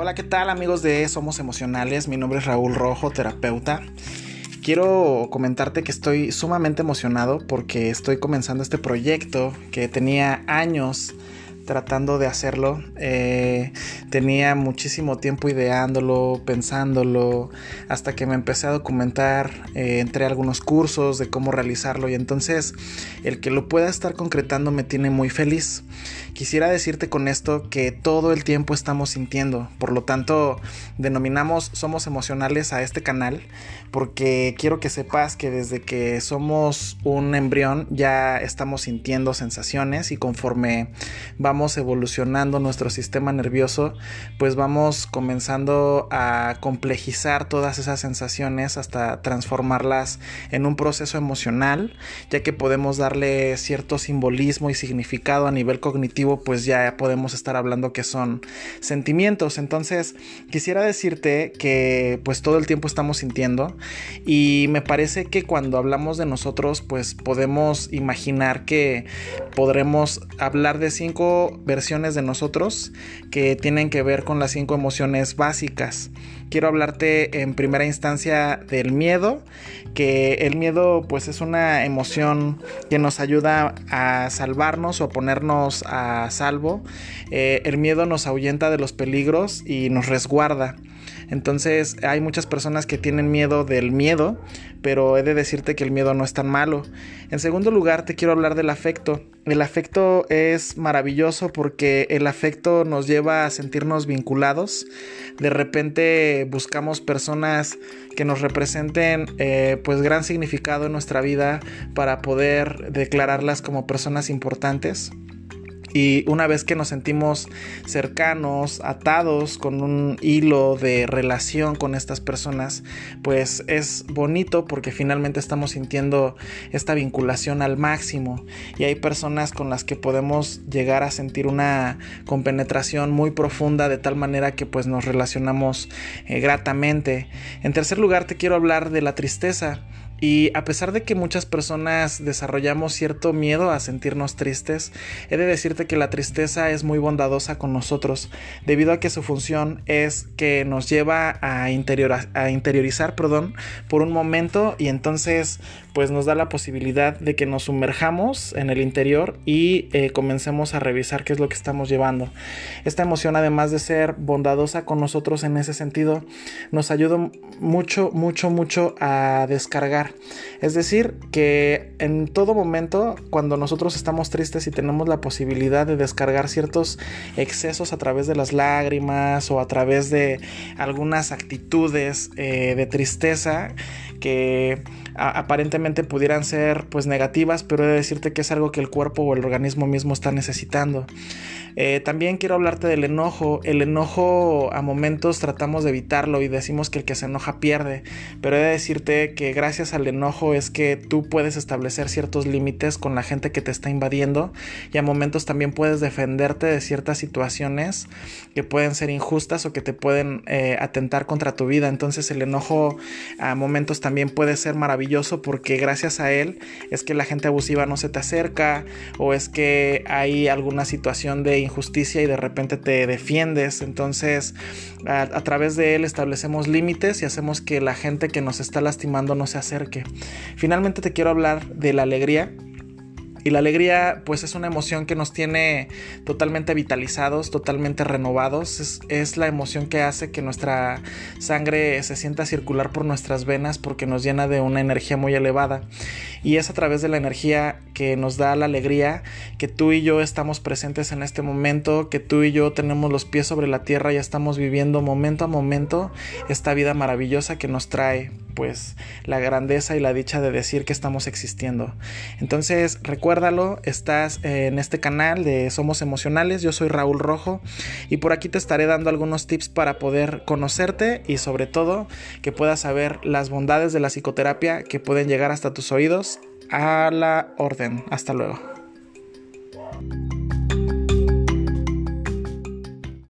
Hola, ¿qué tal amigos de Somos Emocionales? Mi nombre es Raúl Rojo, terapeuta. Quiero comentarte que estoy sumamente emocionado porque estoy comenzando este proyecto que tenía años tratando de hacerlo. Eh, tenía muchísimo tiempo ideándolo, pensándolo, hasta que me empecé a documentar, eh, entré algunos cursos de cómo realizarlo y entonces el que lo pueda estar concretando me tiene muy feliz. Quisiera decirte con esto que todo el tiempo estamos sintiendo, por lo tanto denominamos Somos Emocionales a este canal porque quiero que sepas que desde que somos un embrión ya estamos sintiendo sensaciones y conforme vamos evolucionando nuestro sistema nervioso pues vamos comenzando a complejizar todas esas sensaciones hasta transformarlas en un proceso emocional ya que podemos darle cierto simbolismo y significado a nivel cognitivo pues ya podemos estar hablando que son sentimientos. Entonces, quisiera decirte que pues todo el tiempo estamos sintiendo y me parece que cuando hablamos de nosotros, pues podemos imaginar que podremos hablar de cinco versiones de nosotros que tienen que ver con las cinco emociones básicas. Quiero hablarte en primera instancia del miedo, que el miedo pues es una emoción que nos ayuda a salvarnos o a ponernos a salvo. Eh, el miedo nos ahuyenta de los peligros y nos resguarda. Entonces hay muchas personas que tienen miedo del miedo, pero he de decirte que el miedo no es tan malo. En segundo lugar, te quiero hablar del afecto. El afecto es maravilloso porque el afecto nos lleva a sentirnos vinculados. De repente buscamos personas que nos representen eh, pues gran significado en nuestra vida para poder declararlas como personas importantes. Y una vez que nos sentimos cercanos, atados con un hilo de relación con estas personas, pues es bonito porque finalmente estamos sintiendo esta vinculación al máximo. Y hay personas con las que podemos llegar a sentir una compenetración muy profunda de tal manera que pues nos relacionamos eh, gratamente. En tercer lugar te quiero hablar de la tristeza. Y a pesar de que muchas personas desarrollamos cierto miedo a sentirnos tristes, he de decirte que la tristeza es muy bondadosa con nosotros, debido a que su función es que nos lleva a, a interiorizar perdón, por un momento y entonces pues nos da la posibilidad de que nos sumerjamos en el interior y eh, comencemos a revisar qué es lo que estamos llevando. Esta emoción además de ser bondadosa con nosotros en ese sentido, nos ayuda mucho, mucho, mucho a descargar es decir, que en todo momento, cuando nosotros estamos tristes y tenemos la posibilidad de descargar ciertos excesos a través de las lágrimas o a través de algunas actitudes eh, de tristeza que aparentemente pudieran ser pues negativas, pero he de decirte que es algo que el cuerpo o el organismo mismo está necesitando. Eh, también quiero hablarte del enojo. El enojo a momentos tratamos de evitarlo y decimos que el que se enoja pierde, pero he de decirte que gracias al enojo es que tú puedes establecer ciertos límites con la gente que te está invadiendo y a momentos también puedes defenderte de ciertas situaciones que pueden ser injustas o que te pueden eh, atentar contra tu vida. Entonces el enojo a momentos también puede ser maravilloso porque gracias a él es que la gente abusiva no se te acerca o es que hay alguna situación de injusticia y de repente te defiendes. Entonces, a, través de él establecemos límites y hacemos que la gente que nos está lastimando no se acerque. Finalmente te quiero hablar de la alegría y la alegría pues es una emoción que nos tiene totalmente vitalizados, totalmente renovados. Es, la emoción que hace que nuestra sangre se sienta circular por nuestras venas porque nos llena de una energía muy elevada. Y es a través de la energía que nos da la alegría que tú y yo estamos presentes en este momento, que tú y yo tenemos los pies sobre la tierra y estamos viviendo momento a momento esta vida maravillosa que nos trae pues la grandeza y la dicha de decir que estamos existiendo. Entonces, recuérdalo, estás en este canal de Somos Emocionales, yo soy Raúl Rojo y por aquí te estaré dando algunos tips para poder conocerte y sobre todo que puedas saber las bondades de la psicoterapia que pueden llegar hasta tus oídos a la orden. Hasta luego.